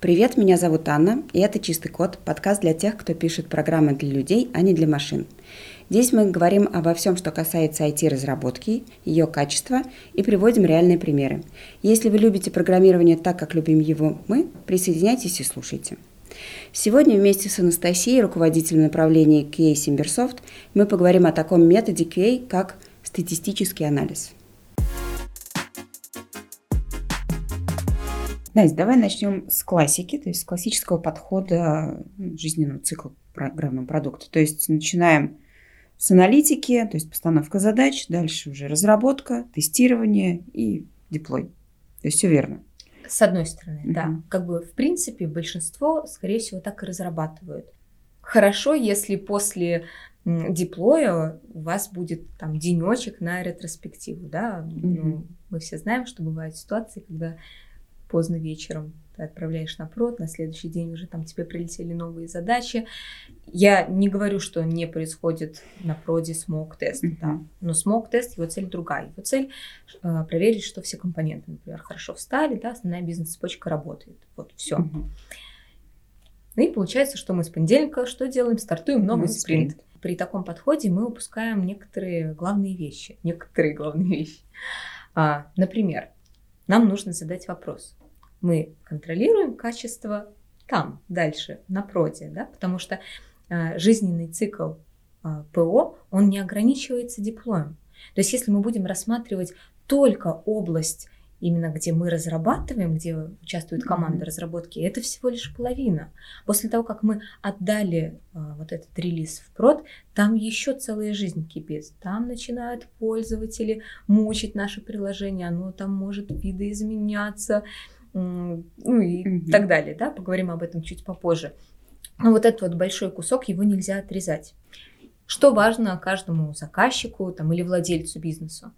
Привет, меня зовут Анна, и это «Чистый код» – подкаст для тех, кто пишет программы для людей, а не для машин. Здесь мы говорим обо всем, что касается IT-разработки, ее качества и приводим реальные примеры. Если вы любите программирование так, как любим его мы, присоединяйтесь и слушайте. Сегодня вместе с Анастасией, руководителем направления QA Simbersoft, мы поговорим о таком методе QA, как статистический анализ – Настя, давай начнем с классики, то есть с классического подхода ну, жизненного цикла программного продукта. То есть начинаем с аналитики, то есть постановка задач, дальше уже разработка, тестирование и деплой. То есть все верно. С одной стороны, mm-hmm. да. Как бы, в принципе, большинство, скорее всего, так и разрабатывают. Хорошо, если после деплоя у вас будет там денечек на ретроспективу, да. Mm-hmm. Ну, мы все знаем, что бывают ситуации, когда поздно вечером ты отправляешь на прод, на следующий день уже там тебе прилетели новые задачи. Я не говорю, что не происходит на проде смог-тест, mm-hmm. да, но смог-тест, его цель другая. Его цель э, проверить, что все компоненты, например, хорошо встали, да, основная бизнес-цепочка работает. Вот, все. Mm-hmm. Ну и получается, что мы с понедельника что делаем? Стартуем новый mm-hmm. спринт. При таком подходе мы упускаем некоторые главные вещи. Некоторые главные вещи. А, например, нам нужно задать вопрос мы контролируем качество там, дальше, на проде, да, потому что э, жизненный цикл э, ПО, он не ограничивается диплоем. То есть если мы будем рассматривать только область именно где мы разрабатываем, где участвует команда mm-hmm. разработки, это всего лишь половина. После того, как мы отдали а, вот этот релиз в прод, там еще целая жизнь кипит. Там начинают пользователи мучить наше приложение, оно там может видоизменяться, ну и mm так далее, да, поговорим об этом чуть попозже. Но вот этот вот большой кусок, его нельзя отрезать. Что важно каждому заказчику там, или владельцу бизнеса?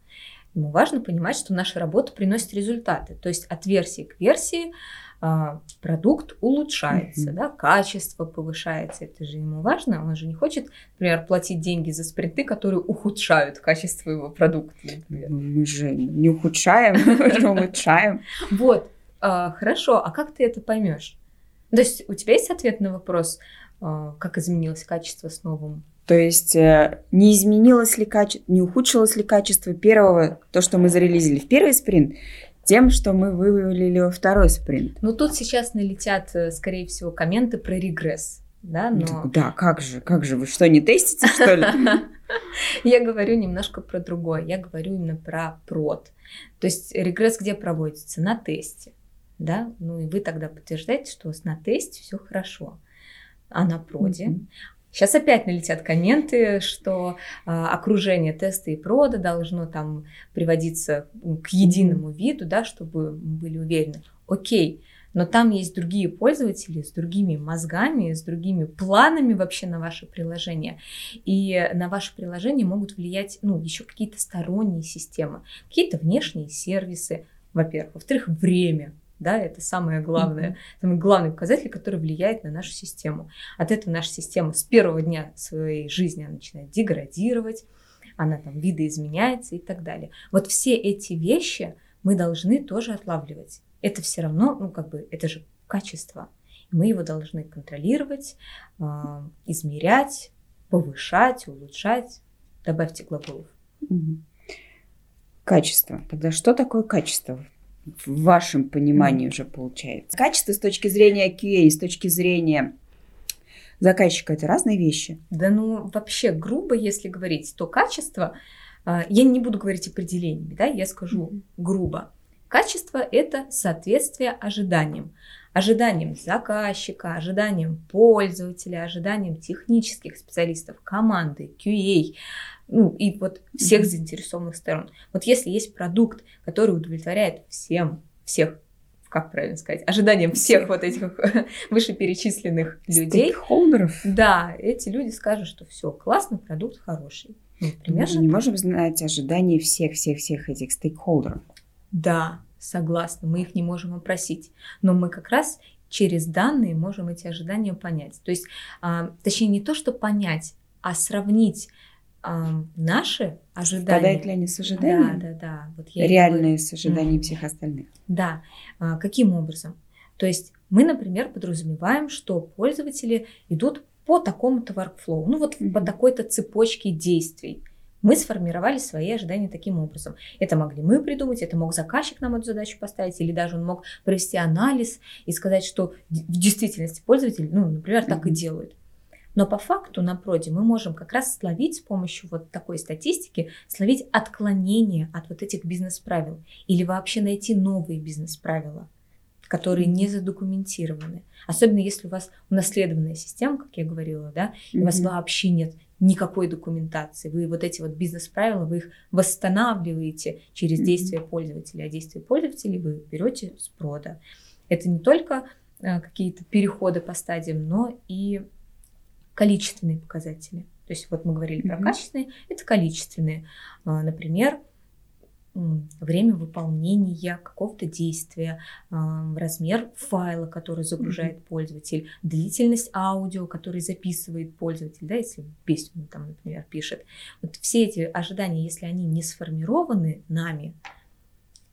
Ему важно понимать, что наша работа приносит результаты. То есть от версии к версии а, продукт улучшается, mm-hmm. да, качество повышается. Это же ему важно. Он же не хочет, например, платить деньги за спринты, которые ухудшают качество его продукта. Например. Мы же не ухудшаем, мы же улучшаем. Вот. А, хорошо, а как ты это поймешь? То есть у тебя есть ответ на вопрос, а, как изменилось качество с новым? То есть э, не изменилось ли качество, не ухудшилось ли качество первого, то, что мы зарелизили в первый спринт, тем, что мы вывалили во второй спринт. Ну тут сейчас налетят, э, скорее всего, комменты про регресс. Да, но... да, как же, как же, вы что, не тестите, что ли? Я говорю немножко про другое, я говорю именно про прод. То есть регресс где проводится? На тесте да, ну и вы тогда подтверждаете, что у вас на тесте все хорошо, а на проде. Mm-hmm. Сейчас опять налетят комменты, что э, окружение теста и прода должно там приводиться к единому виду, да, чтобы мы были уверены. Окей, но там есть другие пользователи с другими мозгами, с другими планами вообще на ваше приложение. И на ваше приложение могут влиять ну, еще какие-то сторонние системы, какие-то внешние сервисы, во-первых. Во-вторых, время да, это самое главное, самый главный показатель, который влияет на нашу систему. От этого наша система с первого дня своей жизни она начинает деградировать, она там видоизменяется и так далее. Вот все эти вещи мы должны тоже отлавливать. Это все равно, ну как бы, это же качество. Мы его должны контролировать, э, измерять, повышать, улучшать. Добавьте глаголов. Качество. Тогда что такое качество? В вашем понимании уже получается. Качество с точки зрения QA, с точки зрения заказчика это разные вещи. Да ну вообще грубо, если говорить, то качество, а, я не буду говорить определениями, да, я скажу mm-hmm. грубо. Качество это соответствие ожиданиям. Ожиданиям заказчика, ожиданиям пользователя, ожиданиям технических специалистов, команды, QA, ну и вот всех заинтересованных сторон. Вот если есть продукт, который удовлетворяет всем, всех как правильно сказать, ожиданиям всех вот этих вышеперечисленных людей. Стейкхолдеров. Да, эти люди скажут, что все, классный продукт, хороший. Ну, примерно. Мы же не можем знать ожидания всех-всех-всех этих стейкхолдеров. Да, согласна, мы их не можем опросить. Но мы как раз через данные можем эти ожидания понять. То есть, а, точнее, не то, что понять, а сравнить а, наши ожидания. Совпадают ли они с ожиданиями? Да, да, да. Вот я Реальные говорю. с ожиданиями mm. всех остальных. Да. А, каким образом? То есть Мы, например, подразумеваем, что пользователи идут по такому-то workflow, ну вот mm-hmm. по такой-то цепочке действий. Мы сформировали свои ожидания таким образом. Это могли мы придумать, это мог заказчик нам эту задачу поставить, или даже он мог провести анализ и сказать, что в действительности пользователь, ну, например, так и делает. Но по факту на проде мы можем как раз словить с помощью вот такой статистики, словить отклонение от вот этих бизнес-правил или вообще найти новые бизнес-правила, которые не задокументированы. Особенно если у вас унаследованная система, как я говорила, да, и mm-hmm. у вас вообще нет никакой документации. Вы вот эти вот бизнес-правила, вы их восстанавливаете через mm-hmm. действия пользователя, а действия пользователей вы берете с прода. Это не только э, какие-то переходы по стадиям, но и количественные показатели. То есть вот мы говорили mm-hmm. про качественные, это количественные. А, например, время выполнения какого-то действия, размер файла, который загружает mm-hmm. пользователь, длительность аудио, который записывает пользователь, да, если песню там, например, пишет. Вот все эти ожидания, если они не сформированы нами,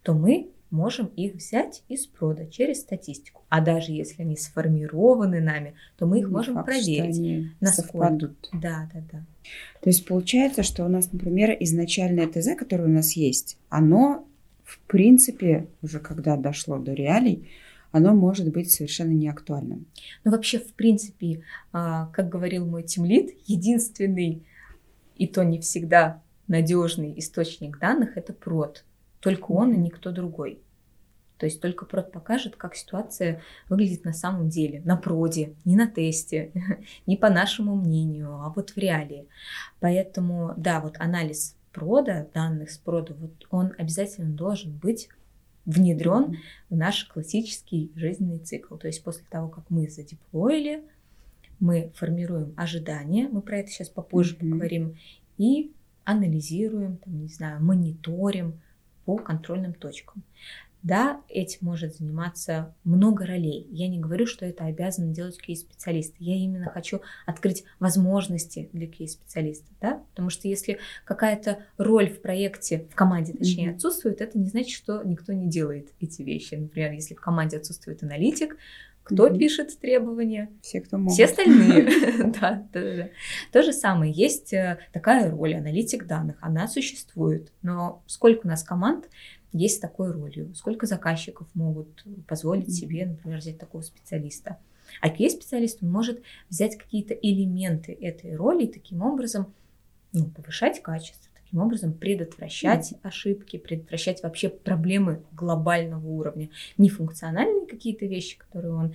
то мы можем их взять из прода через статистику. А даже если они сформированы нами, то мы их Не можем факт, проверить. Что они насколько. совпадут. Да, да, да. То есть получается, что у нас, например, изначальное ТЗ, которое у нас есть, оно, в принципе, уже когда дошло до реалий, оно может быть совершенно неактуальным. Ну, вообще, в принципе, а, как говорил мой тимлит, единственный, и то не всегда надежный источник данных – это прод. Только он и никто другой. То есть только прод покажет, как ситуация выглядит на самом деле, на проде, не на тесте, не по нашему мнению, а вот в реалии. Поэтому, да, вот анализ прода, данных с прода, вот он обязательно должен быть внедрен в наш классический жизненный цикл. То есть после того, как мы задеплоили, мы формируем ожидания, мы про это сейчас попозже mm-hmm. поговорим, и анализируем, там, не знаю, мониторим, по контрольным точкам. Да, этим может заниматься много ролей. Я не говорю, что это обязан делать QA-специалист. Я именно хочу открыть возможности для QA-специалистов. Да? Потому что если какая-то роль в проекте, в команде точнее, mm-hmm. отсутствует, это не значит, что никто не делает эти вещи. Например, если в команде отсутствует аналитик, кто mm-hmm. пишет требования? Все, кто может. Все остальные. да, да, да. То же самое. Есть э, такая роль, аналитик данных. Она существует. Но сколько у нас команд есть с такой ролью? Сколько заказчиков могут позволить себе, например, взять такого специалиста? А QA-специалист может взять какие-то элементы этой роли и таким образом ну, повышать качество таким образом предотвращать mm. ошибки, предотвращать вообще проблемы глобального уровня. Не функциональные какие-то вещи, которые он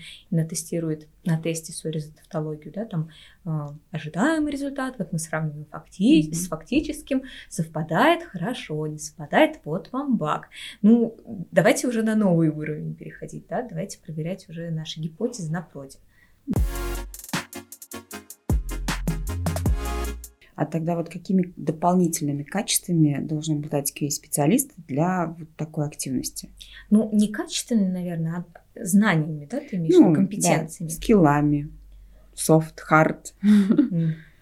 тестирует на тесте свою результатологию, да, там э, ожидаемый результат, вот мы сравниваем факти- mm-hmm. с фактическим, совпадает хорошо, не совпадает, вот вам баг. Ну, давайте уже на новый уровень переходить, да, давайте проверять уже наши гипотезы на проде. А тогда вот какими дополнительными качествами должен обладать QA-специалист для вот такой активности? Ну, не качественными, наверное, а знаниями, да, ты имеешь ну, компетенциями. Да, скиллами, soft, hard.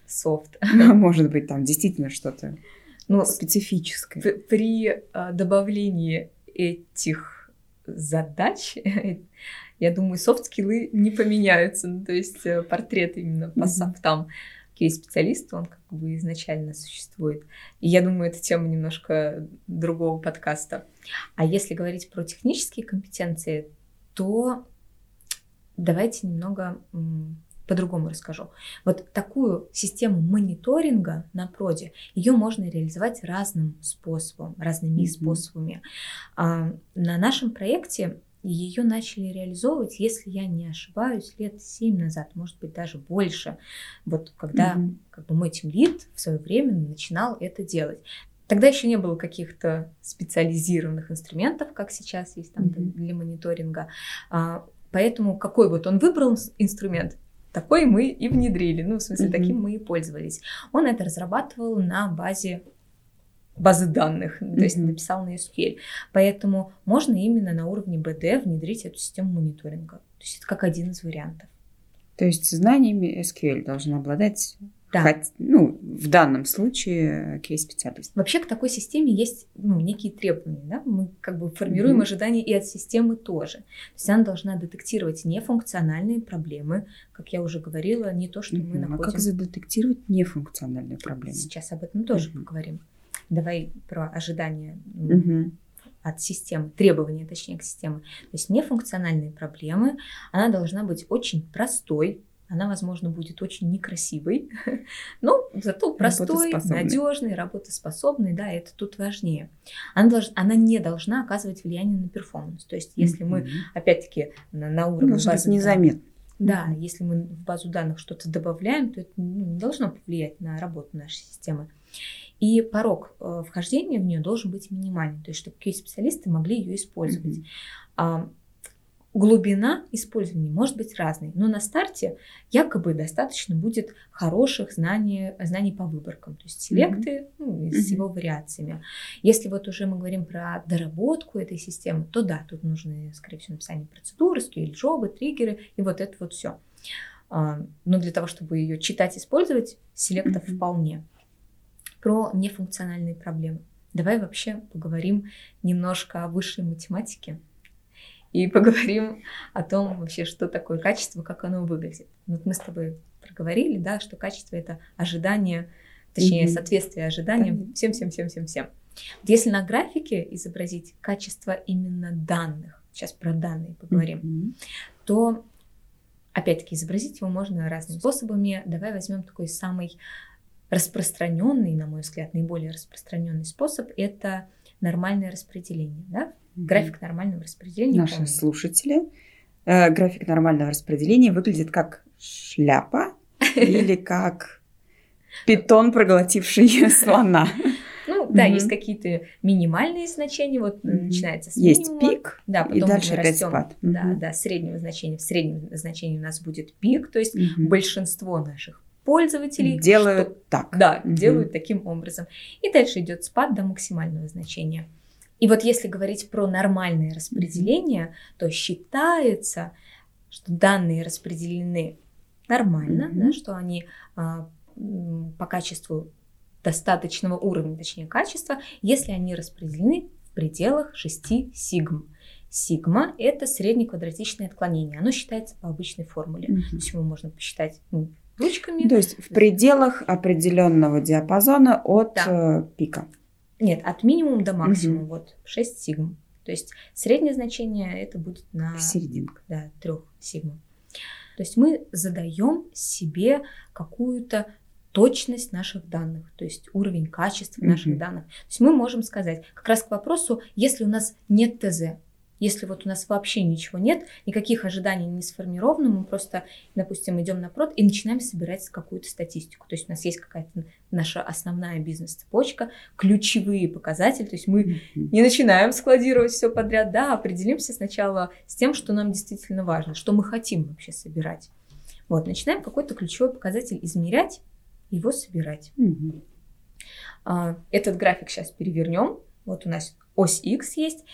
Soft. Ну, может быть, там действительно что-то ну, специфическое. При а, добавлении этих задач, я думаю, софт-скиллы не поменяются. Ну, то есть э, портрет именно по софтам QA-специалист, он как бы изначально существует. И я думаю, это тема немножко другого подкаста. А если говорить про технические компетенции, то давайте немного по-другому расскажу. Вот такую систему мониторинга на проде, ее можно реализовать разным способом, разными mm-hmm. способами. А, на нашем проекте ее начали реализовывать, если я не ошибаюсь, лет 7 назад, может быть, даже больше. Вот когда mm-hmm. как бы мой тимлид в свое время начинал это делать. Тогда еще не было каких-то специализированных инструментов, как сейчас есть там mm-hmm. для мониторинга. А, поэтому какой вот он выбрал инструмент, такой мы и внедрили. Ну, в смысле, mm-hmm. таким мы и пользовались. Он это разрабатывал на базе базы данных, mm-hmm. то есть написал на SQL. Поэтому можно именно на уровне BD внедрить эту систему мониторинга. То есть это как один из вариантов. То есть знаниями SQL должен обладать Да. Хоть, ну, в данном случае кейс-специалист. Вообще к такой системе есть ну, некие требования. Да? Мы как бы формируем mm-hmm. ожидания и от системы тоже. То есть она должна детектировать нефункциональные проблемы, как я уже говорила, не то, что mm-hmm. мы находим... А как задетектировать нефункциональные проблемы? Сейчас об этом тоже mm-hmm. поговорим. Давай про ожидания mm-hmm. от системы, требования, точнее, к системе. То есть нефункциональные проблемы, она должна быть очень простой, она, возможно, будет очень некрасивой, но зато простой, надежный, работоспособный, да, это тут важнее. Она, долж, она не должна оказывать влияние на перформанс. То есть, если мы, опять-таки, на, на уровне базы незаметно. Да, если мы в базу данных что-то добавляем, то это ну, не должно повлиять на работу нашей системы. И порог э, вхождения в нее должен быть минимальный, то есть чтобы QA-специалисты могли ее использовать. Mm-hmm глубина использования может быть разной, но на старте якобы достаточно будет хороших знаний, знаний по выборкам, то есть селекты mm-hmm. ну, с его вариациями. Если вот уже мы говорим про доработку этой системы, то да, тут нужны, скорее всего, написание процедуры, SQL-джобы, триггеры и вот это вот все. А, но для того, чтобы ее читать, использовать, селектов mm-hmm. вполне. Про нефункциональные проблемы. Давай вообще поговорим немножко о высшей математике и поговорим о том вообще, что такое качество, как оно выглядит. Вот мы с тобой проговорили, да, что качество это ожидание, точнее, mm-hmm. соответствие ожиданиям всем-всем-всем-всем-всем. Вот если на графике изобразить качество именно данных, сейчас про данные поговорим, mm-hmm. то опять-таки изобразить его можно разными способами. Давай возьмем такой самый распространенный, на мой взгляд, наиболее распространенный способ это нормальное распределение. Да? График нормального распределения. Наши помню. слушатели. Э, график нормального распределения выглядит как шляпа или как питон, проглотивший слона. Ну, да, есть какие-то минимальные значения, вот начинается с Есть пик, да, потом и дальше опять спад. Да, да, среднего значения. В среднем значении у нас будет пик, то есть большинство наших пользователей делают что, так. Да, делают таким образом. И дальше идет спад до максимального значения. И вот если говорить про нормальное распределение, то считается, что данные распределены нормально, mm-hmm. да, что они а, по качеству достаточного уровня, точнее качества, если они распределены в пределах 6 сигм. Сигма – это среднеквадратичное отклонение. Оно считается по обычной формуле. Mm-hmm. То есть его можно посчитать ну, ручками. То есть в пределах определенного диапазона от да. Э, пика. Нет, от минимума до максимума, угу. вот 6 сигм. То есть среднее значение это будет на... Серединка. Да, 3 сигма. То есть мы задаем себе какую-то точность наших данных, то есть уровень качества mm наших данных. То есть мы можем сказать, как раз к вопросу, если у нас нет ТЗ, если вот у нас вообще ничего нет, никаких ожиданий не сформировано, мы просто, допустим, идем на прод и начинаем собирать какую-то статистику. То есть у нас есть какая-то наша основная бизнес-цепочка, ключевые показатели. То есть мы не начинаем складировать все подряд, да, определимся сначала с тем, что нам действительно важно, что мы хотим вообще собирать. Вот, начинаем какой-то ключевой показатель измерять, его собирать. А, этот график сейчас перевернем. Вот у нас ось X есть,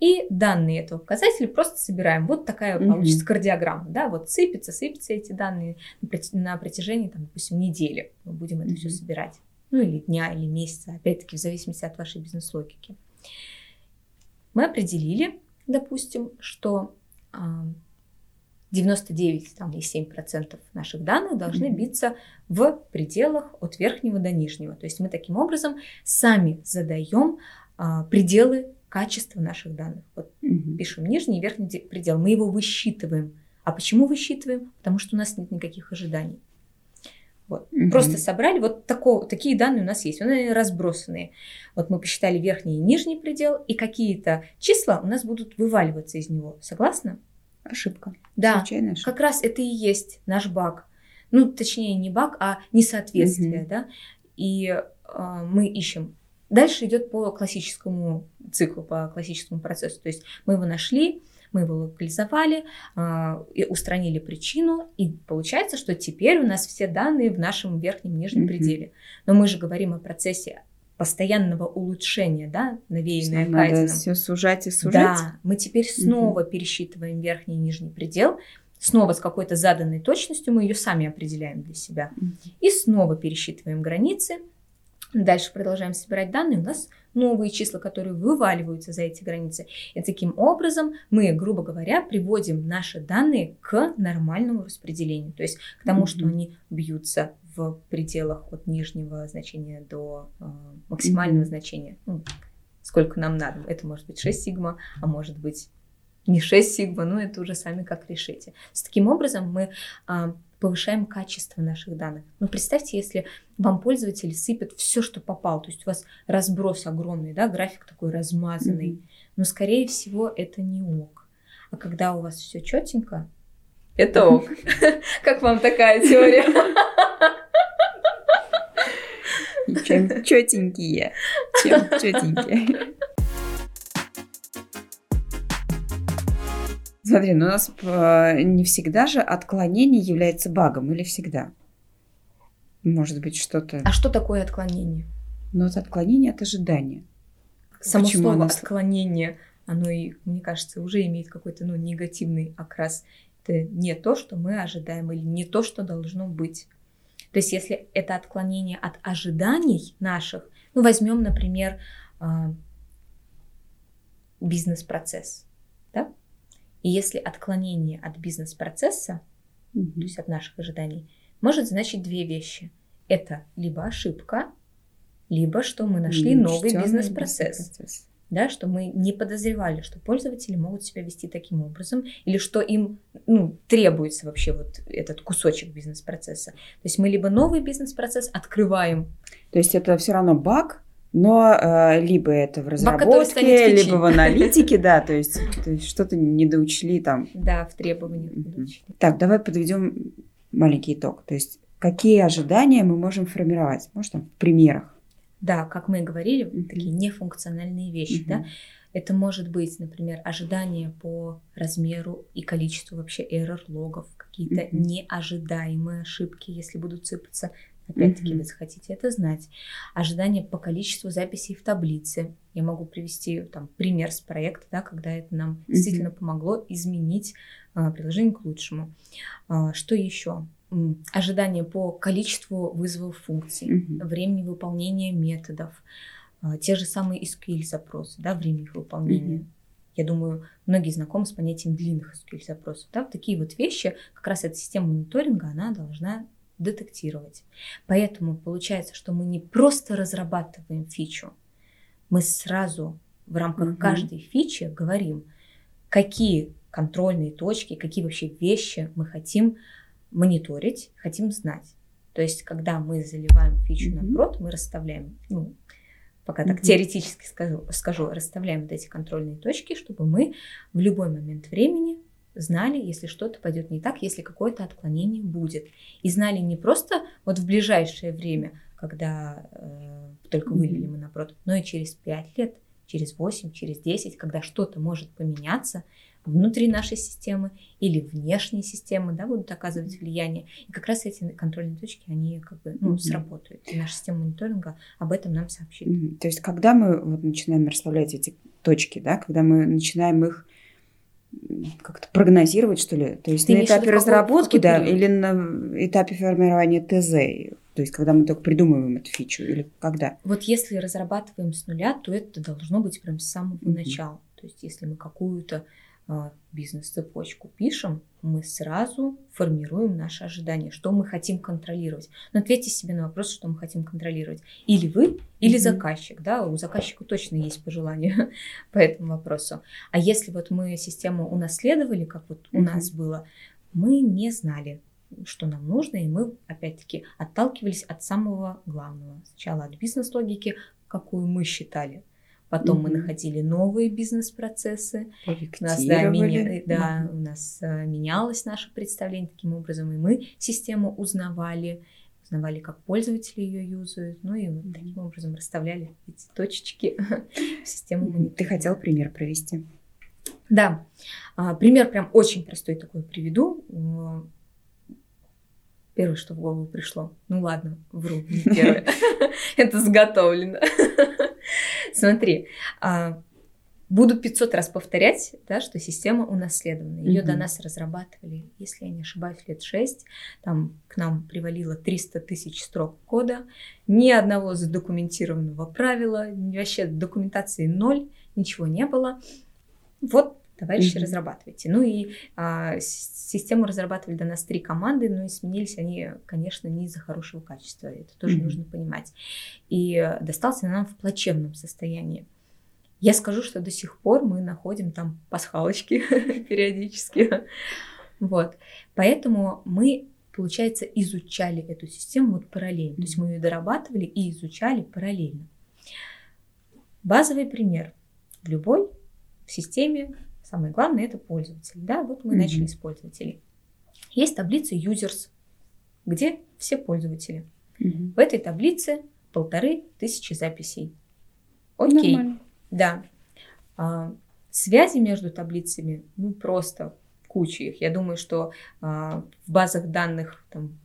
и данные этого показателя просто собираем. Вот такая mm-hmm. получится кардиограмма, да, вот сыпется, сыпятся эти данные на протяжении, там, допустим, недели. Мы будем это mm-hmm. все собирать. Ну, или дня, или месяца, опять-таки, в зависимости от вашей бизнес-логики. Мы определили, допустим, что 99,7% наших данных должны биться в пределах от верхнего до нижнего. То есть мы таким образом сами задаем а, пределы качество наших данных. Вот угу. пишем нижний и верхний предел, мы его высчитываем. А почему высчитываем? Потому что у нас нет никаких ожиданий. Вот. Угу. Просто собрали, вот такого, такие данные у нас есть, они разбросанные. Вот мы посчитали верхний и нижний предел, и какие-то числа у нас будут вываливаться из него. Согласна? Ошибка. Да, ошибка. как раз это и есть наш баг. Ну, точнее, не баг, а несоответствие, угу. да. И э, мы ищем Дальше идет по классическому циклу, по классическому процессу. То есть мы его нашли, мы его локализовали, э, устранили причину, и получается, что теперь у нас все данные в нашем верхнем и нижнем mm-hmm. пределе. Но мы же говорим о процессе постоянного улучшения, да, навеянное Надо все сужать и сужать. Да, мы теперь снова mm-hmm. пересчитываем верхний и нижний предел, снова с какой-то заданной точностью, мы ее сами определяем для себя. И снова пересчитываем границы. Дальше продолжаем собирать данные. У нас новые числа, которые вываливаются за эти границы. И таким образом мы, грубо говоря, приводим наши данные к нормальному распределению. То есть к тому, mm-hmm. что они бьются в пределах от нижнего значения до э, максимального mm-hmm. значения. Ну, сколько нам надо. Это может быть 6 сигма, а может быть не 6 сигма, но это уже сами как решите. С таким образом мы а, повышаем качество наших данных. Но представьте, если вам пользователь сыпет все, что попало, то есть у вас разброс огромный, да, график такой размазанный, mm-hmm. но скорее всего это не ок. А когда у вас все четенько, это ок. Как вам такая теория? Чем четенькие. Чем четенькие. Смотри, ну у нас э, не всегда же отклонение является багом, или всегда? Может быть, что-то... А что такое отклонение? Ну, вот отклонение от ожидания. Само Почему слово оно... отклонение, оно и, мне кажется, уже имеет какой-то ну, негативный окрас. Это не то, что мы ожидаем, или не то, что должно быть. То есть, если это отклонение от ожиданий наших, ну, возьмем, например, а, бизнес-процесс, да? И если отклонение от бизнес-процесса, mm-hmm. то есть от наших ожиданий, может значить две вещи. Это либо ошибка, либо что мы нашли mm-hmm. новый бизнес-процесс. бизнес-процесс. Да, что мы не подозревали, что пользователи могут себя вести таким образом, или что им ну, требуется вообще вот этот кусочек бизнес-процесса. То есть мы либо новый бизнес-процесс открываем. То есть это все равно баг, но э, либо это в разработке, либо в аналитике, да, то есть, то есть что-то не доучли там. Да, в требованиях. Так, давай подведем маленький итог. То есть какие ожидания мы можем формировать? Может, там, в примерах? Да, как мы и говорили, mm-hmm. такие нефункциональные вещи, mm-hmm. да. Это может быть, например, ожидания по размеру и количеству вообще error логов, какие-то mm-hmm. неожидаемые ошибки, если будут сыпаться Опять-таки, mm-hmm. вы захотите это знать. Ожидание по количеству записей в таблице. Я могу привести там пример с проекта, да, когда это нам mm-hmm. действительно помогло изменить а, приложение к лучшему. А, что еще? Ожидание по количеству вызовов функций, mm-hmm. времени выполнения методов, а, те же самые SQL запросы, да, время их выполнения. Mm-hmm. Я думаю, многие знакомы с понятием длинных SQL запросов. Да? Такие вот вещи, как раз эта система мониторинга, она должна детектировать. Поэтому получается, что мы не просто разрабатываем фичу, мы сразу в рамках mm-hmm. каждой фичи говорим, какие контрольные точки, какие вообще вещи мы хотим мониторить, хотим знать. То есть, когда мы заливаем фичу mm-hmm. на прод, мы расставляем, ну, пока так mm-hmm. теоретически скажу, скажу, расставляем вот эти контрольные точки, чтобы мы в любой момент времени знали, если что-то пойдет не так, если какое-то отклонение будет. И знали не просто вот в ближайшее время, когда э, только вывели мы на прод, но и через 5 лет, через 8, через 10, когда что-то может поменяться внутри нашей системы или внешней системы, да, будут оказывать влияние. И как раз эти контрольные точки, они как бы ну, mm-hmm. сработают. И наша система мониторинга об этом нам сообщит. Mm-hmm. То есть, когда мы вот начинаем расставлять эти точки, да, когда мы начинаем их как-то прогнозировать, что ли? То есть Ты на этапе разработки, да, или на этапе формирования ТЗ? То есть, когда мы только придумываем эту фичу, или когда? Вот если разрабатываем с нуля, то это должно быть прям с самого mm-hmm. начала. То есть, если мы какую-то бизнес-цепочку пишем, мы сразу формируем наши ожидания, что мы хотим контролировать. Но ответьте себе на вопрос, что мы хотим контролировать. Или вы, или mm-hmm. заказчик. Да? У заказчика точно есть пожелания по этому вопросу. А если вот мы систему унаследовали, как вот mm-hmm. у нас было, мы не знали, что нам нужно, и мы, опять-таки, отталкивались от самого главного. Сначала от бизнес-логики, какую мы считали – Потом mm-hmm. мы находили новые бизнес-процессы. У нас, да, меня, да, mm-hmm. у нас а, менялось наше представление таким образом, и мы систему узнавали, узнавали, как пользователи ее юзают, ну и вот таким образом расставляли эти точечки в систему. Ты хотел пример провести? Да, а, пример прям очень простой такой приведу. Первое, что в голову пришло. Ну ладно, вру, не первое. Это заготовлено. Смотри, а, буду 500 раз повторять, да, что система унаследована. Ее до нас разрабатывали, если я не ошибаюсь, лет 6. Там к нам привалило 300 тысяч строк кода, ни одного задокументированного правила, вообще документации ноль, ничего не было. Вот товарищи, mm-hmm. разрабатывайте. Ну и а, систему разрабатывали до нас три команды, но и сменились они, конечно, не из-за хорошего качества. Это тоже mm-hmm. нужно понимать. И достался нам в плачевном состоянии. Я скажу, что до сих пор мы находим там пасхалочки периодически. Вот. Поэтому мы, получается, изучали эту систему вот параллельно. То есть мы ее дорабатывали и изучали параллельно. Базовый пример. В любой системе самое главное это пользователь. Да, вот мы mm-hmm. начали с пользователей. Есть таблица users, где все пользователи. Mm-hmm. В этой таблице полторы тысячи записей. Окей. Нормально. Да. А, связи между таблицами, ну, просто куча их. Я думаю, что а, в базах данных там,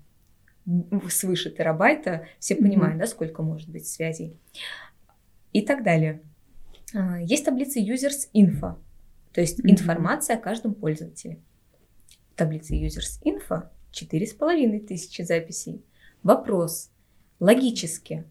свыше терабайта все mm-hmm. понимают, да, сколько может быть связей. И так далее. А, есть таблица users info, то есть mm-hmm. информация о каждом пользователе. Таблица users info 4,5 тысячи записей. Вопрос. Логически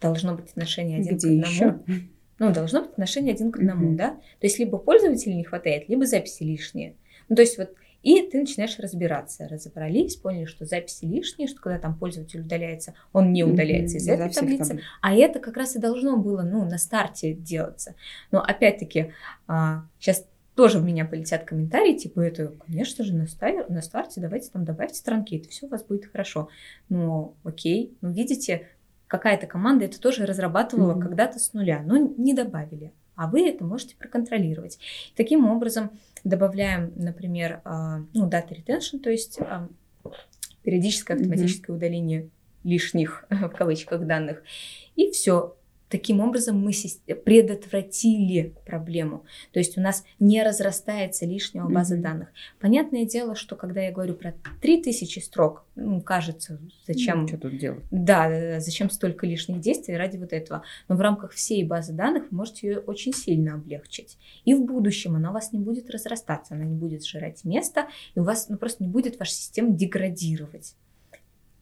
должно быть отношение один Где к одному. Еще? Ну, должно быть отношение один к одному, mm-hmm. да? То есть либо пользователя не хватает, либо записи лишние. Ну, то есть вот и ты начинаешь разбираться. Разобрались, поняли, что записи лишние, что когда там пользователь удаляется, он не удаляется mm-hmm, из этой таблицы. Таблиц. А это как раз и должно было, ну, на старте делаться. Но опять-таки, а, сейчас тоже в меня полетят комментарии, типа, это, конечно же, на, стар- на старте давайте там добавьте странки, это все у вас будет хорошо. Ну, окей, ну, видите, какая-то команда это тоже разрабатывала mm-hmm. когда-то с нуля, но не добавили. А вы это можете проконтролировать. Таким образом, добавляем, например, а, ну, data retention, то есть а, периодическое автоматическое mm-hmm. удаление лишних в кавычках данных. И все, Таким образом мы предотвратили проблему. То есть у нас не разрастается лишняя база mm-hmm. данных. Понятное дело, что когда я говорю про 3000 строк, ну, кажется, зачем... Ну, что тут делать? Да, зачем столько лишних действий ради вот этого. Но в рамках всей базы данных вы можете ее очень сильно облегчить. И в будущем она у вас не будет разрастаться, она не будет сжирать место, и у вас ну, просто не будет ваша система деградировать.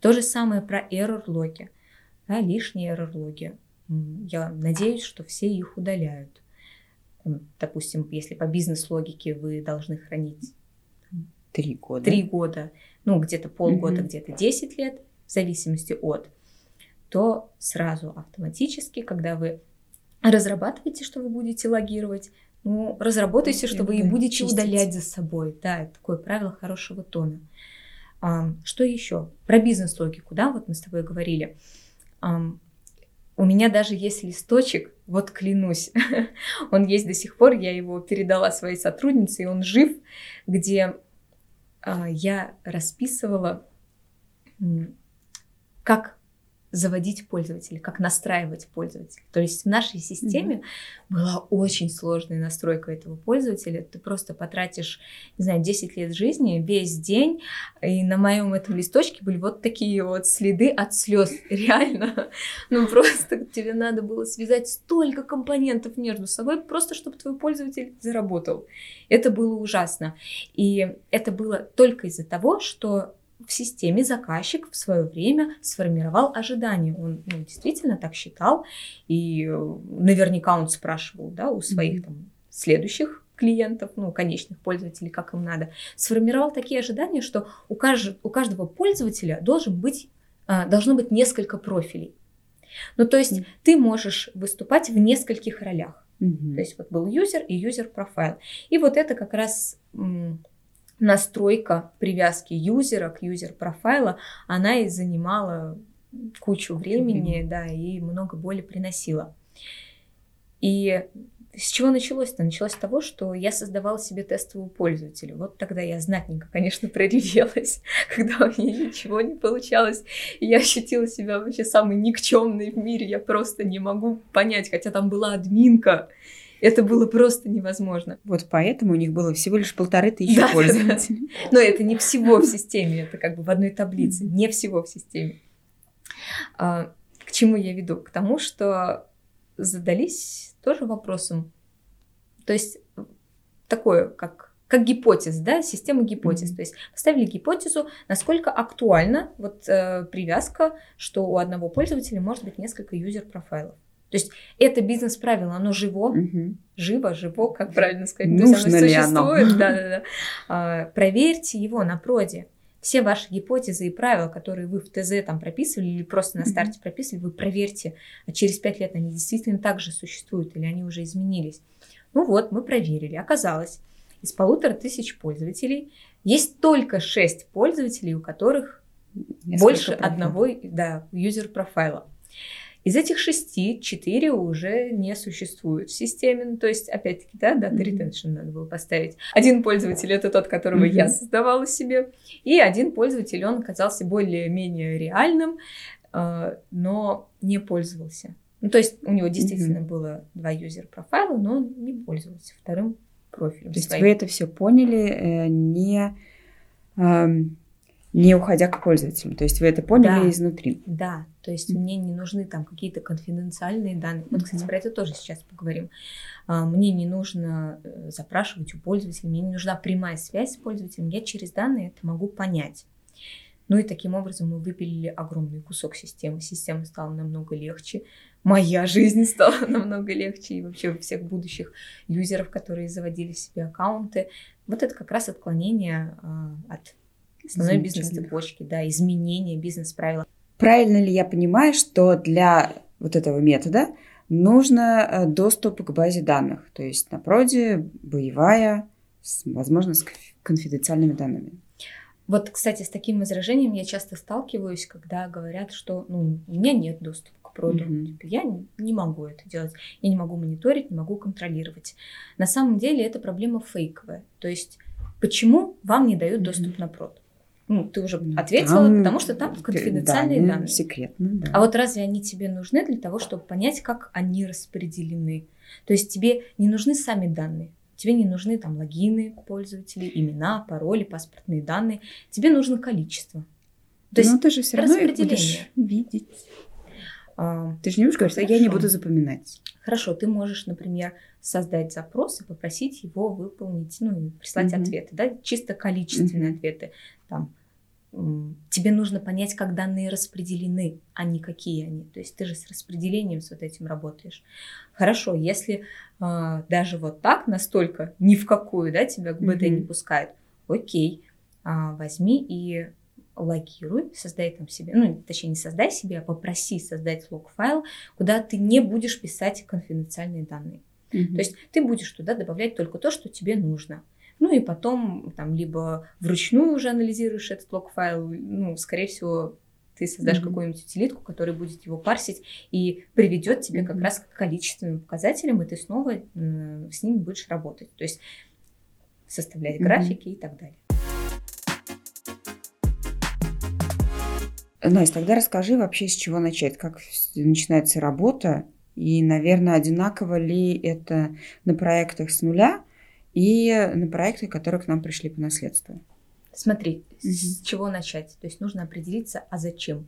То же самое про error-логи. Да, лишние error-логи я надеюсь, что все их удаляют. Допустим, если по бизнес-логике вы должны хранить три года, три года ну, где-то полгода, mm-hmm. где-то 10 лет, в зависимости от, то сразу автоматически, когда вы разрабатываете, что вы будете логировать, ну, разработайте, что вы и будете чистить. удалять за собой. Да, это такое правило хорошего тона. А, что еще? Про бизнес-логику, да, вот мы с тобой говорили. У меня даже есть листочек, вот клянусь, он есть до сих пор, я его передала своей сотруднице, и он жив, где а, я расписывала, как заводить пользователя, как настраивать пользователя. То есть в нашей системе mm-hmm. была очень сложная настройка этого пользователя. Ты просто потратишь, не знаю, 10 лет жизни, весь день, и на моем этом листочке были вот такие вот следы от слез. Реально. Ну просто тебе надо было связать столько компонентов между собой, просто чтобы твой пользователь заработал. Это было ужасно. И это было только из-за того, что в системе заказчик в свое время сформировал ожидания. Он ну, действительно так считал, и э, наверняка он спрашивал да, у своих mm-hmm. там, следующих клиентов, ну, конечных пользователей, как им надо, сформировал такие ожидания, что у, кажд... у каждого пользователя должен быть, а, должно быть несколько профилей. Ну, то есть mm-hmm. ты можешь выступать в нескольких ролях. Mm-hmm. То есть вот был юзер и юзер профайл. И вот это как раз настройка привязки юзера к юзер-профайла, она и занимала кучу времени, mm-hmm. да, и много боли приносила. И с чего началось-то? Началось с того, что я создавала себе тестового пользователя. Вот тогда я знатненько, конечно, проревелась, когда у меня ничего не получалось. И я ощутила себя вообще самой никчемной в мире. Я просто не могу понять, хотя там была админка. Это было просто невозможно. Вот поэтому у них было всего лишь полторы тысячи да, пользователей. Да. Но это не всего в системе, это как бы в одной таблице, не всего в системе. А, к чему я веду? К тому, что задались тоже вопросом, То есть такое, как как гипотез, да, система гипотез. Mm-hmm. То есть поставили гипотезу, насколько актуальна вот э, привязка, что у одного пользователя может быть несколько юзер-профайлов. То есть это бизнес-правило, оно живо, угу. живо, живо, как правильно сказать, Нужно то есть оно существует. Оно? Да, да, да. А, проверьте его на проде. Все ваши гипотезы и правила, которые вы в ТЗ там прописывали или просто на старте прописывали, вы проверьте, а через пять лет они действительно так же существуют или они уже изменились. Ну вот, мы проверили. Оказалось, из полутора тысяч пользователей есть только шесть пользователей, у которых Несколько больше профиль. одного да, юзер-профайла. Из этих шести, четыре уже не существуют в системе. Ну, то есть, опять-таки, да, дата mm-hmm. retention надо было поставить. Один пользователь это тот, которого mm-hmm. я создавала себе. И один пользователь, он оказался более-менее реальным, э, но не пользовался. Ну, то есть у него действительно mm-hmm. было два юзер профайла, но он не пользовался вторым профилем. То есть своим. вы это все поняли э, не эм, не уходя к пользователям. То есть вы это поняли да, изнутри. Да, то есть mm-hmm. мне не нужны там какие-то конфиденциальные данные. Вот, кстати, про это тоже сейчас поговорим. А, мне не нужно э, запрашивать у пользователя, мне не нужна прямая связь с пользователем. Я через данные это могу понять. Ну и таким образом мы выпилили огромный кусок системы. Система стала намного легче. Моя жизнь стала намного легче. И вообще у всех будущих юзеров, которые заводили себе аккаунты. Вот это как раз отклонение э, от основной бизнес-цепочки, да, изменение бизнес-правил. Правильно ли я понимаю, что для вот этого метода нужно э, доступ к базе данных, то есть на проде боевая, с, возможно, с конфиденциальными данными? Вот, кстати, с таким возражением я часто сталкиваюсь, когда говорят, что ну, у меня нет доступа к проду. Mm-hmm. Я не могу это делать. Я не могу мониторить, не могу контролировать. На самом деле это проблема фейковая. То есть почему вам не дают доступ mm-hmm. на прод? Ну, ты уже ответила, там, потому что там конфиденциальные данные. данные. Секретно, да. А вот разве они тебе нужны для того, чтобы понять, как они распределены? То есть тебе не нужны сами данные. Тебе не нужны там логины пользователей, имена, пароли, паспортные данные. Тебе нужно количество. То есть Но ты же все равно будешь видеть. А, ты же не будешь говорить, что я не буду запоминать. Хорошо, ты можешь, например, создать запрос и попросить его выполнить, ну, прислать mm-hmm. ответы, да, чисто количественные mm-hmm. ответы. Там, тебе нужно понять, как данные распределены, а не какие они. То есть ты же с распределением с вот этим работаешь. Хорошо, если э, даже вот так настолько ни в какую, да, тебя к БТ mm-hmm. не пускают, окей, э, возьми и логируй, создай там себе, ну, точнее, не создай себе, а попроси создать лог-файл, куда ты не будешь писать конфиденциальные данные. Mm-hmm. То есть ты будешь туда добавлять только то, что тебе нужно. Ну и потом там либо вручную уже анализируешь этот лог-файл, ну, скорее всего, ты создашь mm-hmm. какую-нибудь утилитку, которая будет его парсить и приведет тебе mm-hmm. как раз к количественным показателям, и ты снова э, с ними будешь работать. То есть составлять mm-hmm. графики и так далее. Настя, тогда расскажи вообще, с чего начать, как начинается работа, и, наверное, одинаково ли это на проектах с нуля и на проектах, которые к нам пришли по наследству. Смотри, угу. с чего начать? То есть нужно определиться, а зачем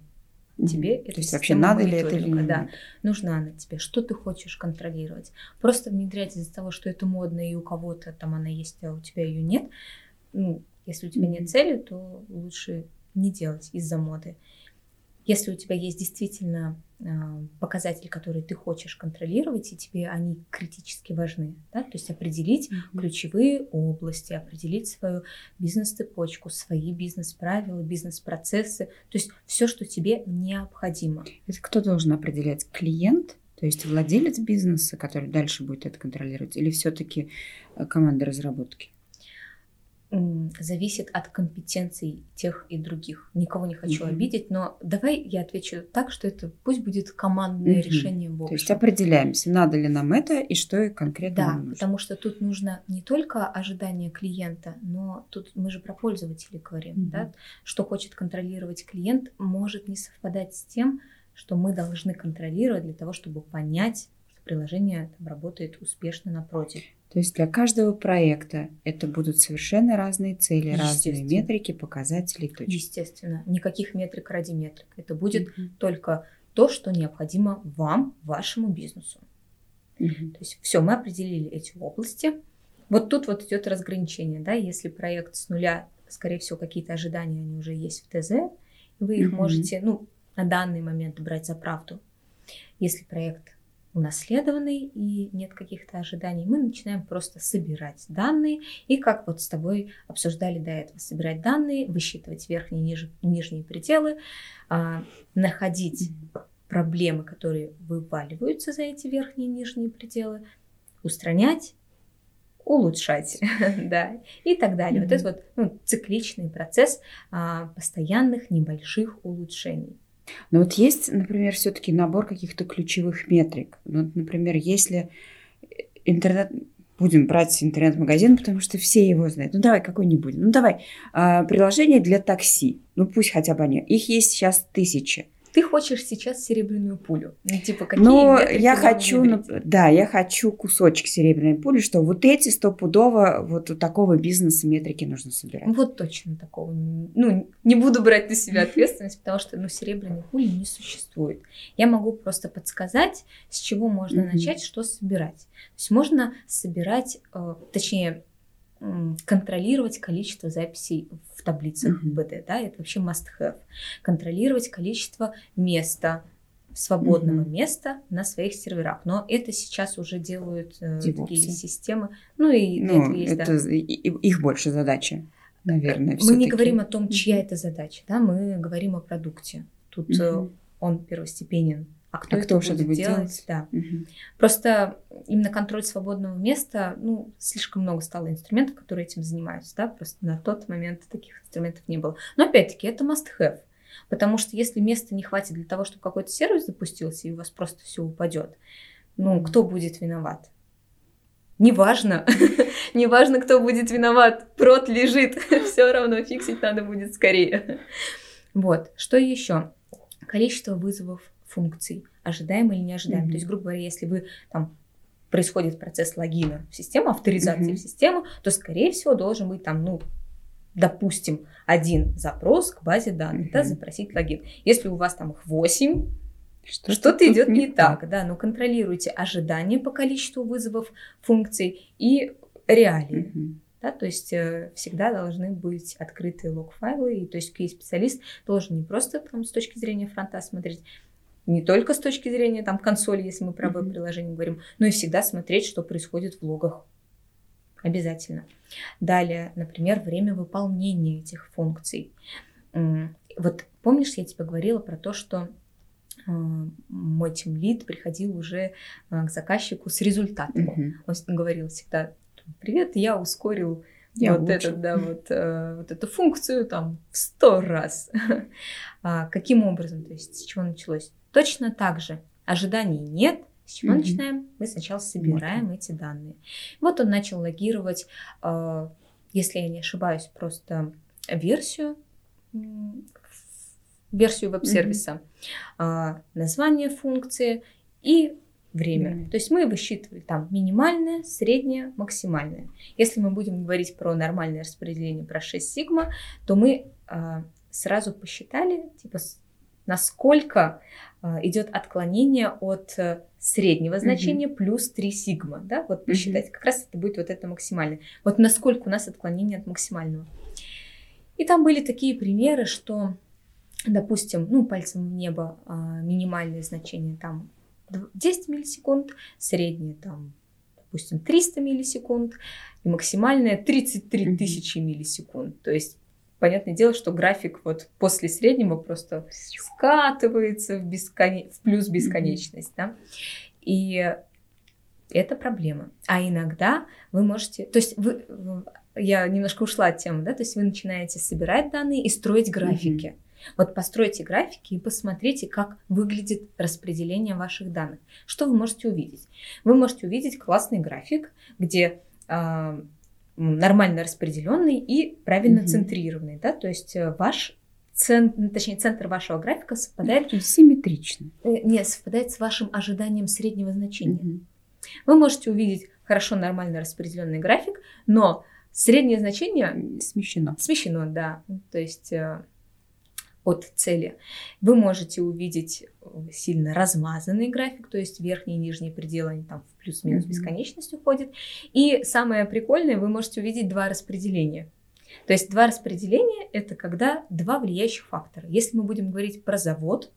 тебе это. То есть вообще надо ли это или нет? Да, нужна она тебе. Что ты хочешь контролировать? Просто внедрять из-за того, что это модно и у кого-то там она есть, а у тебя ее нет. Ну, если у тебя угу. нет цели, то лучше не делать из-за моды. Если у тебя есть действительно а, показатели, которые ты хочешь контролировать, и тебе они критически важны, да? то есть определить mm-hmm. ключевые области, определить свою бизнес-цепочку, свои бизнес-правила, бизнес-процессы, то есть все, что тебе необходимо. Это кто должен определять? Клиент? То есть владелец бизнеса, который дальше будет это контролировать, или все-таки э, команда разработки? Зависит от компетенций тех и других. Никого не хочу угу. обидеть, но давай я отвечу так, что это пусть будет командное угу. решение в общем. То есть определяемся, надо ли нам это и что конкретно да, нам нужно. потому что тут нужно не только ожидание клиента, но тут мы же про пользователей говорим, угу. да, что хочет контролировать клиент, может не совпадать с тем, что мы должны контролировать для того, чтобы понять, приложение там, работает успешно напротив. То есть для каждого проекта это будут совершенно разные цели, разные метрики, показатели, точки. Естественно, никаких метрик ради метрик. Это будет mm-hmm. только то, что необходимо вам, вашему бизнесу. Угу. То есть все, мы определили эти области. Вот тут вот идет разграничение, да, если проект с нуля, скорее всего, какие-то ожидания, они уже есть в ТЗ, вы их угу. можете, ну, на данный момент брать за правду. Если проект унаследованный и нет каких-то ожиданий, мы начинаем просто собирать данные и, как вот с тобой обсуждали до этого, собирать данные, высчитывать верхние и ниж, нижние пределы, а, находить проблемы, которые вываливаются за эти верхние и нижние пределы, устранять, улучшать, да, и так далее. Вот это вот ну, цикличный процесс а, постоянных небольших улучшений. Но вот есть, например, все-таки набор каких-то ключевых метрик. Ну, например, если интернет будем брать интернет-магазин, потому что все его знают. Ну давай какой-нибудь. Ну давай а, приложение для такси. Ну пусть хотя бы они. Их есть сейчас тысячи ты хочешь сейчас серебряную пулю. Ну, типа, какие Но я хочу, да, я хочу кусочек серебряной пули, что вот эти стопудово вот у такого бизнеса метрики нужно собирать. Вот точно такого. Ну, не буду брать на себя ответственность, потому что, ну, серебряной пули не существует. Я могу просто подсказать, с чего можно начать, что собирать. То есть можно собирать, э, точнее, контролировать количество записей в таблицах mm-hmm. БД, да, это вообще must have. Контролировать количество места, свободного mm-hmm. места на своих серверах. Но это сейчас уже делают э, такие системы. Ну и ну, этого есть, это да. их больше задача, наверное. Мы не говорим о том, чья mm-hmm. это задача, да, мы говорим о продукте. Тут mm-hmm. он первостепенен а кто, а кто это будет, будет делать. делать? Да. Угу. Просто именно контроль свободного места, ну, слишком много стало инструментов, которые этим занимаются, да, просто на тот момент таких инструментов не было. Но опять-таки это must have. Потому что если места не хватит для того, чтобы какой-то сервис запустился, и у вас просто все упадет, ну, кто будет виноват? Неважно, неважно, кто будет виноват, прот лежит, все равно фиксить надо будет скорее. Вот, что еще? Количество вызовов функций, ожидаем или не ожидаем. Mm-hmm. То есть, грубо говоря, если вы там происходит процесс логина в систему, авторизации mm-hmm. в систему, то, скорее всего, должен быть там, ну, допустим, один запрос к базе данных, mm-hmm. да, запросить логин. Если у вас там их 8, что что-то идет не так, так, да, но контролируйте ожидания по количеству вызовов функций и реалии. Mm-hmm. Да, то есть э, всегда должны быть открытые лог-файлы, и то есть QA-специалист должен не просто там с точки зрения фронта смотреть, не только с точки зрения там консоли, если мы про веб-приложение говорим, но и всегда смотреть, что происходит в логах. Обязательно. Далее, например, время выполнения этих функций. Вот помнишь, я тебе говорила про то, что э, мой тимлид приходил уже э, к заказчику с результатом. Он говорил всегда, привет, я ускорил я вот, этот, да, вот, э, вот эту функцию там в сто раз. а, каким образом, то есть с чего началось? Точно так же ожиданий нет. С чего mm-hmm. начинаем? Мы сначала собираем вот. эти данные. Вот он начал логировать, э, если я не ошибаюсь, просто версию версию веб-сервиса, mm-hmm. название функции и время. Mm-hmm. То есть мы высчитывали там минимальное, среднее, максимальное. Если мы будем говорить про нормальное распределение, про 6 сигма, то мы э, сразу посчитали, типа, насколько идет отклонение от э, среднего значения mm-hmm. плюс 3 сигма, да, вот посчитать, mm-hmm. как раз это будет вот это максимальное. Вот насколько у нас отклонение от максимального. И там были такие примеры, что, допустим, ну, пальцем в небо а, минимальное значение там 10 миллисекунд, среднее там, допустим, 300 миллисекунд, и максимальное 33 тысячи миллисекунд. То есть понятное дело, что график вот после среднего просто скатывается в, бескон... в плюс бесконечность, да, и это проблема. А иногда вы можете, то есть вы, я немножко ушла от темы, да, то есть вы начинаете собирать данные и строить графики. Mm-hmm. Вот постройте графики и посмотрите, как выглядит распределение ваших данных. Что вы можете увидеть? Вы можете увидеть классный график, где э, нормально распределенный и правильно угу. центрированный, да, то есть э, ваш центр, точнее центр вашего графика совпадает симметрично. Э, нет, совпадает с вашим ожиданием среднего значения. Угу. Вы можете увидеть хорошо нормально распределенный график, но среднее значение смещено. Смещено, да, то есть э, от цели. Вы можете увидеть сильно размазанный график, то есть верхние и нижние пределы они там в плюс-минус mm-hmm. бесконечность уходит. И самое прикольное, вы можете увидеть два распределения. То есть два распределения – это когда два влияющих фактора. Если мы будем говорить про завод,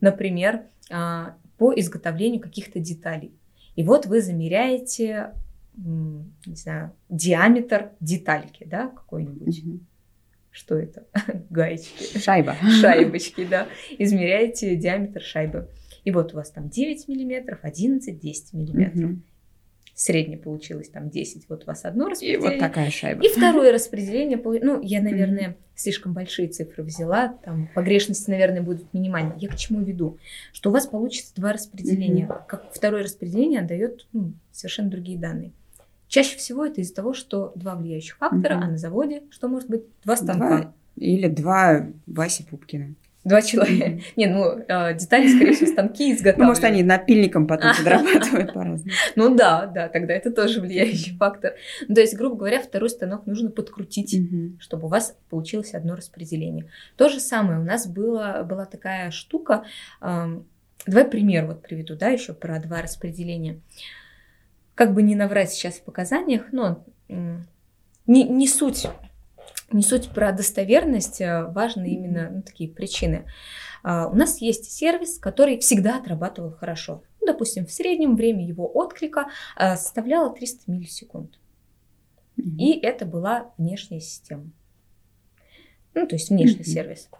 например, а, по изготовлению каких-то деталей. И вот вы замеряете, не знаю, диаметр детальки, да, какой-нибудь. Mm-hmm. Что это? Гаечки. Шайба. Шайбочки, да. Измеряете диаметр шайбы. И вот у вас там 9 миллиметров, 11, 10 миллиметров. Угу. Среднее получилось там 10, вот у вас одно распределение. И вот такая шайба. И второе распределение, ну, я, наверное, слишком большие цифры взяла, там погрешности, наверное, будут минимальные. Я к чему веду? Что у вас получится два распределения. Как второе распределение дает ну, совершенно другие данные. Чаще всего это из-за того, что два влияющих фактора, а на заводе что может быть? Два станка. Два, или два Васи Пупкина. Два человека. Mm-hmm. Не, ну, э, детали, скорее всего, станки изготавливают. Ну, может, они напильником потом подрабатывают по-разному. Ну да, да, тогда это тоже влияющий фактор. Ну, то есть, грубо говоря, второй станок нужно подкрутить, чтобы у вас получилось одно распределение. То же самое у нас было, была такая штука. Давай пример вот приведу, да, еще про два распределения. Как бы не наврать сейчас в показаниях, но не, не суть не суть про достоверность, а важны именно ну, такие причины. А, у нас есть сервис, который всегда отрабатывал хорошо. Ну, допустим, в среднем время его отклика а, составляло 300 миллисекунд. Mm-hmm. И это была внешняя система. Ну, то есть внешний mm-hmm. сервис.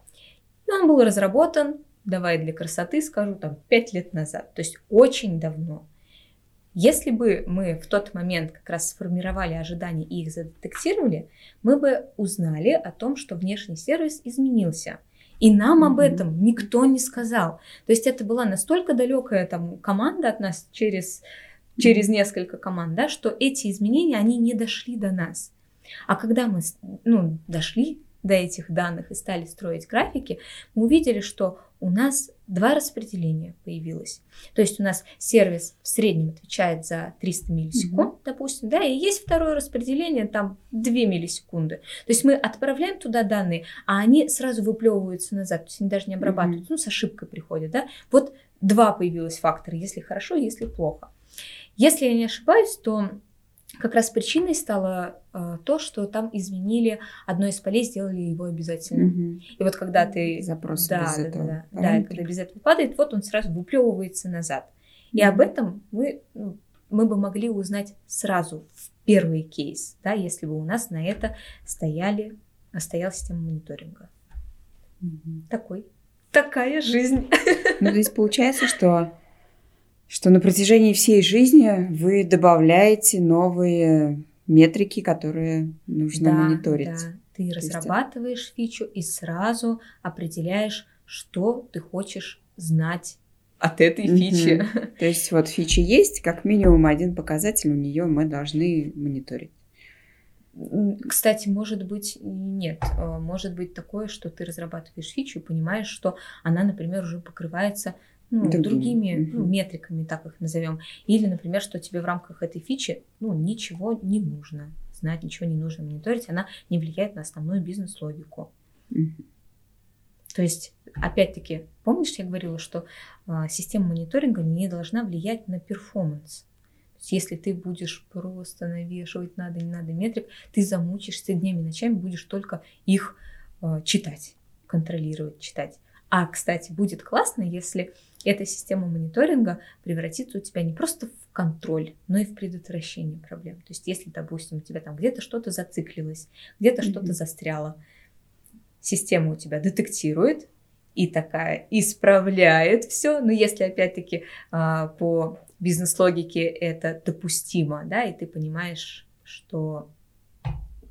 И он был разработан, давай для красоты скажу, там 5 лет назад. То есть очень давно. Если бы мы в тот момент как раз сформировали ожидания и их задетектировали, мы бы узнали о том, что внешний сервис изменился. И нам mm-hmm. об этом никто не сказал. То есть это была настолько далекая там команда от нас через, через несколько команд, да, что эти изменения, они не дошли до нас. А когда мы ну, дошли до этих данных и стали строить графики, мы увидели, что у нас два распределения появилось. То есть у нас сервис в среднем отвечает за 300 миллисекунд, mm-hmm. допустим, да, и есть второе распределение, там 2 миллисекунды. То есть мы отправляем туда данные, а они сразу выплевываются назад, то есть они даже не обрабатываются, mm-hmm. ну, с ошибкой приходят, да. Вот два появилось фактора, если хорошо, если плохо. Если я не ошибаюсь, то как раз причиной стало э, то, что там изменили одно из полей, сделали его обязательным. Угу. И вот когда ты... Запрос да, без да, этого. Да, да, да, когда без этого падает, вот он сразу выплевывается назад. И об этом мы, ну, мы бы могли узнать сразу в первый кейс, да, если бы у нас на это стояли, стояла система мониторинга. Угу. Такой. Такая жизнь. Ну, здесь получается, что что на протяжении всей жизни вы добавляете новые метрики, которые нужно да, мониторить. Да. Ты То разрабатываешь есть... фичу и сразу определяешь, что ты хочешь знать от этой mm-hmm. фичи. То есть вот фичи есть, как минимум один показатель у нее мы должны мониторить. Кстати, может быть, нет. Э, может быть такое, что ты разрабатываешь фичу и понимаешь, что она, например, уже покрывается ну, другими, другими ну, метриками, так их назовем. Или, например, что тебе в рамках этой фичи ну, ничего не нужно знать, ничего не нужно мониторить, она не влияет на основную бизнес-логику. То есть, опять-таки, помнишь, я говорила, что э, система мониторинга не должна влиять на перформанс. То есть, если ты будешь просто навешивать надо, не надо метрик, ты замучишься днями, ночами, будешь только их э, читать, контролировать, читать. А, кстати, будет классно, если эта система мониторинга превратится у тебя не просто в контроль, но и в предотвращение проблем. То есть, если, допустим, у тебя там где-то что-то зациклилось, где-то mm-hmm. что-то застряло, система у тебя детектирует и такая исправляет все. Но если опять-таки а, по бизнес-логике это допустимо, да, и ты понимаешь, что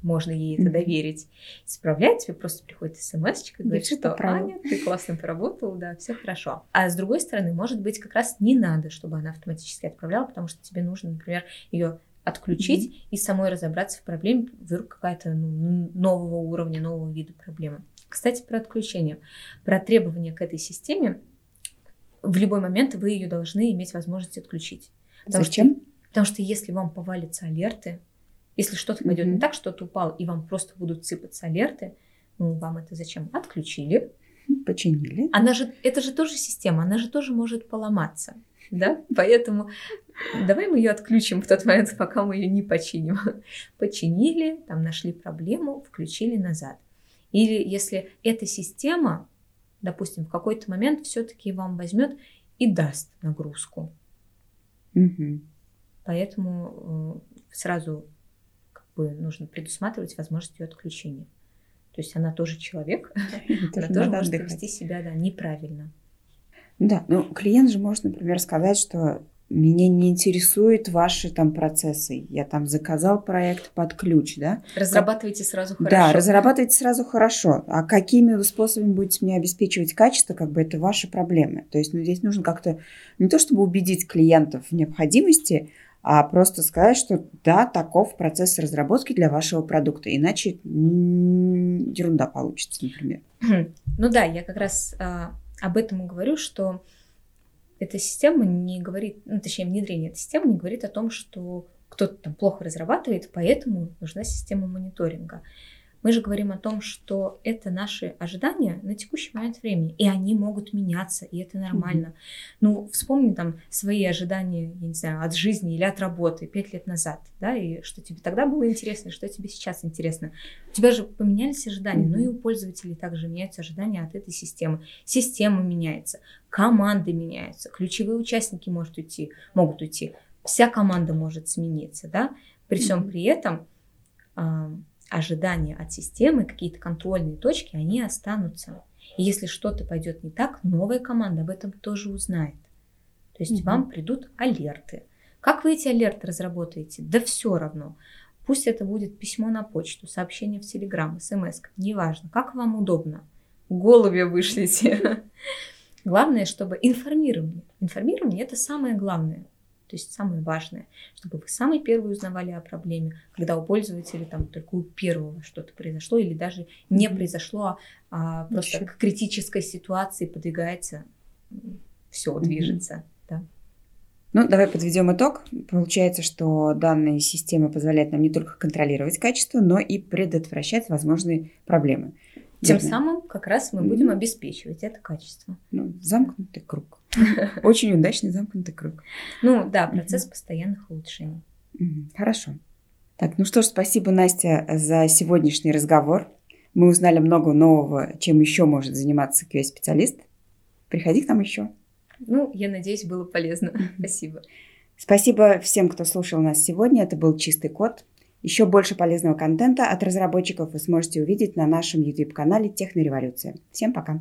можно ей это доверить. Исправлять тебе просто приходит смс и говорит, что Аня, ты классно поработала, да, все хорошо. А с другой стороны, может быть, как раз не надо, чтобы она автоматически отправляла, потому что тебе нужно, например, ее отключить mm-hmm. и самой разобраться в проблеме, вдруг какая-то ну, нового уровня, нового вида проблемы. Кстати, про отключение, про требования к этой системе. В любой момент вы ее должны иметь возможность отключить. Потому Зачем? Что, потому что если вам повалятся алерты, если что-то пойдет не так, что-то упало, и вам просто будут сыпаться алерты, ну, вам это зачем? Отключили. Починили. Она же, это же тоже система, она же тоже может поломаться. Да, поэтому давай мы ее отключим в тот момент, пока мы ее не починим. Починили, там нашли проблему, включили назад. Или если эта система, допустим, в какой-то момент все-таки вам возьмет и даст нагрузку. Угу. Поэтому э, сразу бы нужно предусматривать возможность ее отключения. То есть она тоже человек, она тоже может вести себя да, неправильно. Да, ну клиент же может, например, сказать, что меня не интересуют ваши там процессы. Я там заказал проект под ключ, да? Разрабатывайте сразу хорошо. Да, разрабатывайте сразу хорошо. А какими вы способами будете мне обеспечивать качество, как бы это ваши проблемы. То есть ну, здесь нужно как-то не то чтобы убедить клиентов в необходимости, а просто сказать, что да, таков процесс разработки для вашего продукта, иначе ерунда получится, например. Ну да, я как раз а, об этом и говорю, что эта система не говорит, ну, точнее, внедрение этой системы не говорит о том, что кто-то там плохо разрабатывает, поэтому нужна система мониторинга. Мы же говорим о том, что это наши ожидания на текущий момент времени, и они могут меняться, и это нормально. Mm-hmm. Ну, вспомни там свои ожидания, я не знаю, от жизни или от работы пять лет назад, да, и что тебе тогда было интересно, и что тебе сейчас интересно. У тебя же поменялись ожидания, mm-hmm. ну и у пользователей также меняются ожидания от этой системы. Система меняется, команды меняются, ключевые участники могут уйти, могут уйти, вся команда может смениться, да, при всем mm-hmm. при этом ожидания от системы, какие-то контрольные точки, они останутся. И если что-то пойдет не так, новая команда об этом тоже узнает. То есть угу. вам придут алерты. Как вы эти алерты разработаете? Да все равно. Пусть это будет письмо на почту, сообщение в Телеграм, смс, неважно, как вам удобно. Голове вышлите. Главное, чтобы информирование. Информирование – это самое главное. То есть самое важное, чтобы вы самый первый узнавали о проблеме, когда у пользователя там только у первого что-то произошло или даже не произошло, а, просто Еще. к критической ситуации подвигается, все движется. Да. Ну, давай подведем итог. Получается, что данная система позволяет нам не только контролировать качество, но и предотвращать возможные проблемы. Тем Верно. самым как раз мы будем обеспечивать это качество. Ну, замкнутый круг. Очень удачный замкнутый круг. Ну да, процесс постоянных улучшений. Хорошо. Так, ну что ж, спасибо, Настя, за сегодняшний разговор. Мы узнали много нового, чем еще может заниматься QA-специалист. Приходи к нам еще. Ну, я надеюсь, было полезно. Спасибо. Спасибо всем, кто слушал нас сегодня. Это был «Чистый код». Еще больше полезного контента от разработчиков вы сможете увидеть на нашем YouTube-канале «Технореволюция». Всем пока!